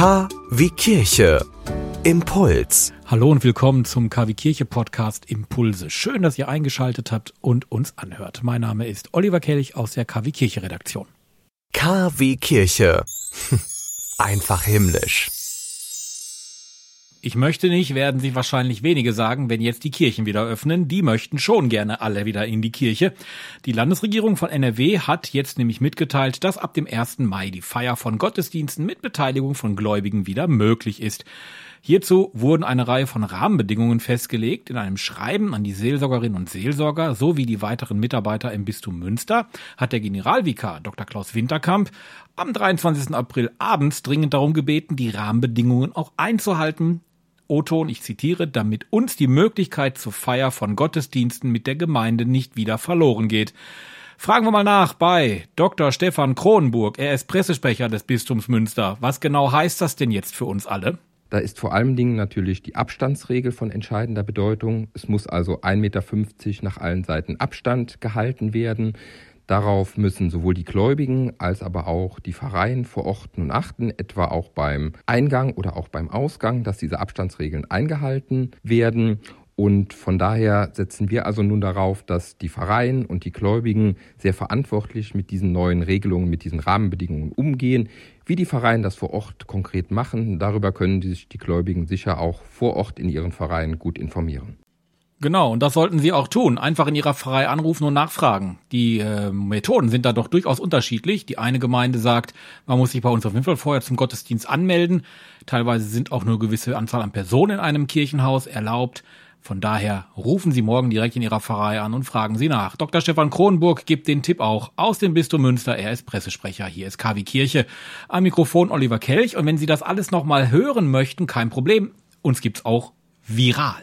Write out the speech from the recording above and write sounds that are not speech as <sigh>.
K wie Kirche. Impuls. Hallo und willkommen zum KW Kirche Podcast Impulse. Schön, dass ihr eingeschaltet habt und uns anhört. Mein Name ist Oliver Kelch aus der KW Kirche Redaktion. KW Kirche. <laughs> Einfach himmlisch. Ich möchte nicht, werden sich wahrscheinlich wenige sagen, wenn jetzt die Kirchen wieder öffnen. Die möchten schon gerne alle wieder in die Kirche. Die Landesregierung von NRW hat jetzt nämlich mitgeteilt, dass ab dem 1. Mai die Feier von Gottesdiensten mit Beteiligung von Gläubigen wieder möglich ist. Hierzu wurden eine Reihe von Rahmenbedingungen festgelegt in einem Schreiben an die Seelsorgerinnen und Seelsorger sowie die weiteren Mitarbeiter im Bistum Münster hat der Generalvikar Dr. Klaus Winterkamp am 23. April abends dringend darum gebeten, die Rahmenbedingungen auch einzuhalten, O-Ton, ich zitiere, damit uns die Möglichkeit zur Feier von Gottesdiensten mit der Gemeinde nicht wieder verloren geht. Fragen wir mal nach bei Dr. Stefan Kronenburg. Er ist Pressesprecher des Bistums Münster. Was genau heißt das denn jetzt für uns alle? Da ist vor allen Dingen natürlich die Abstandsregel von entscheidender Bedeutung. Es muss also 1,50 Meter nach allen Seiten Abstand gehalten werden. Darauf müssen sowohl die Gläubigen als aber auch die Pfarreien vor Ort nun achten, etwa auch beim Eingang oder auch beim Ausgang, dass diese Abstandsregeln eingehalten werden. Und von daher setzen wir also nun darauf, dass die Pfarreien und die Gläubigen sehr verantwortlich mit diesen neuen Regelungen, mit diesen Rahmenbedingungen umgehen. Wie die Pfarreien das vor Ort konkret machen, darüber können sich die Gläubigen sicher auch vor Ort in ihren Pfarreien gut informieren. Genau, und das sollten Sie auch tun. Einfach in Ihrer Pfarrei anrufen und nachfragen. Die äh, Methoden sind da doch durchaus unterschiedlich. Die eine Gemeinde sagt, man muss sich bei uns auf jeden Fall vorher zum Gottesdienst anmelden. Teilweise sind auch nur gewisse Anzahl an Personen in einem Kirchenhaus erlaubt. Von daher rufen Sie morgen direkt in Ihrer Pfarrei an und fragen Sie nach. Dr. Stefan Kronenburg gibt den Tipp auch aus dem Bistum Münster. Er ist Pressesprecher. Hier ist KW Kirche. Am Mikrofon Oliver Kelch. Und wenn Sie das alles nochmal hören möchten, kein Problem. Uns gibt's auch viral.